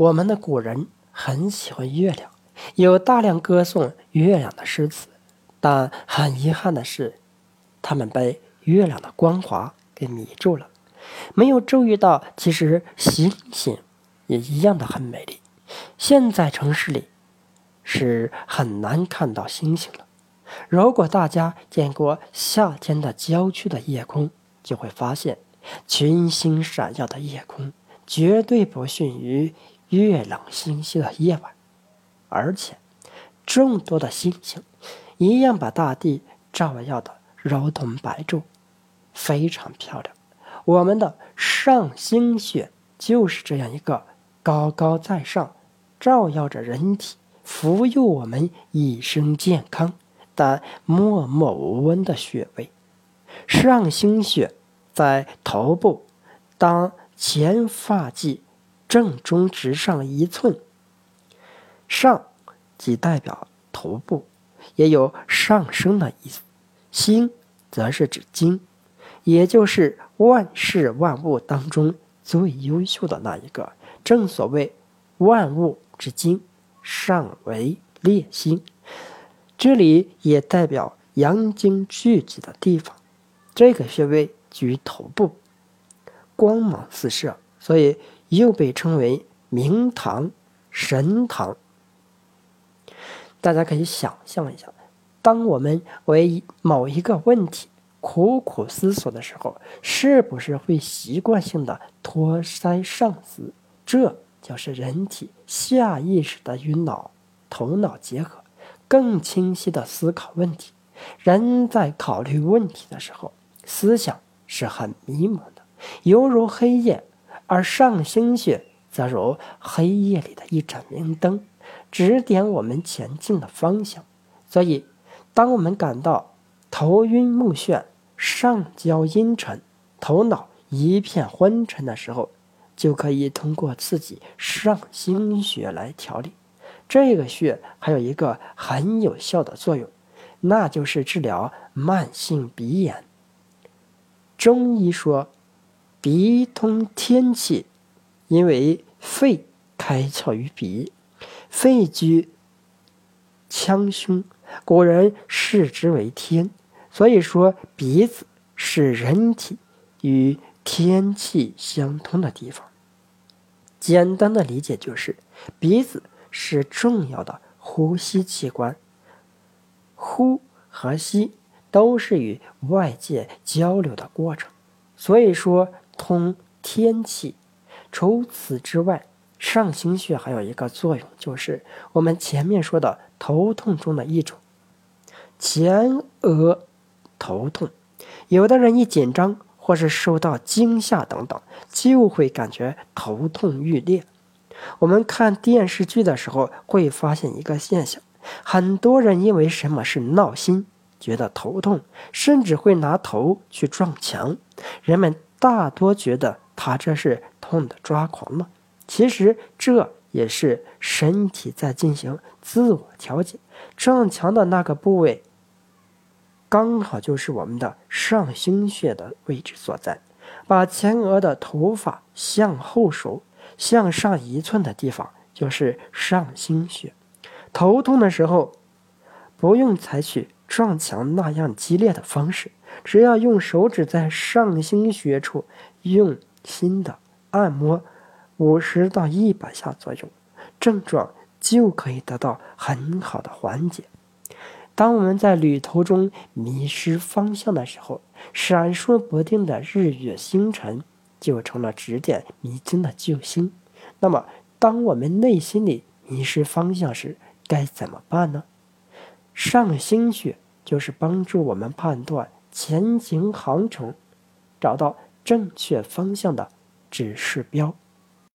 我们的古人很喜欢月亮，有大量歌颂月亮的诗词，但很遗憾的是，他们被月亮的光华给迷住了，没有注意到其实星星也一样的很美丽。现在城市里是很难看到星星了。如果大家见过夏天的郊区的夜空，就会发现群星闪耀的夜空绝对不逊于月朗星稀的夜晚，而且众多的星星一样把大地照耀的如同白昼，非常漂亮。我们的上星穴就是这样一个高高在上，照耀着人体，抚佑我们一生健康。但默默无闻的穴位，上星穴在头部，当前发际正中直上一寸。上即代表头部，也有上升的意思。心则是指精，也就是万事万物当中最优秀的那一个。正所谓万物之精，上为列心。这里也代表阳精聚集的地方，这个穴位居头部，光芒四射，所以又被称为明堂、神堂。大家可以想象一下，当我们为某一个问题苦苦思索的时候，是不是会习惯性的托腮上思？这就是人体下意识的与脑、头脑结合。更清晰的思考问题。人在考虑问题的时候，思想是很迷茫的，犹如黑夜；而上星穴则如黑夜里的一盏明灯，指点我们前进的方向。所以，当我们感到头晕目眩、上焦阴沉、头脑一片昏沉的时候，就可以通过刺激上星穴来调理。这个穴还有一个很有效的作用，那就是治疗慢性鼻炎。中医说，鼻通天气，因为肺开窍于鼻，肺居腔胸，古人视之为天，所以说鼻子是人体与天气相通的地方。简单的理解就是，鼻子。是重要的呼吸器官，呼和吸都是与外界交流的过程，所以说通天气。除此之外，上行穴还有一个作用，就是我们前面说的头痛中的一种，前额头痛。有的人一紧张或是受到惊吓等等，就会感觉头痛欲裂。我们看电视剧的时候会发现一个现象：很多人因为什么是闹心，觉得头痛，甚至会拿头去撞墙。人们大多觉得他这是痛的抓狂了，其实这也是身体在进行自我调节。撞墙的那个部位，刚好就是我们的上星穴的位置所在。把前额的头发向后梳。向上一寸的地方就是上星穴。头痛的时候，不用采取撞墙那样激烈的方式，只要用手指在上星穴处用心的按摩五十到一百下左右，症状就可以得到很好的缓解。当我们在旅途中迷失方向的时候，闪烁不定的日月星辰。就成了指点迷津的救星。那么，当我们内心里迷失方向时，该怎么办呢？上星穴就是帮助我们判断前行航程、找到正确方向的指示标。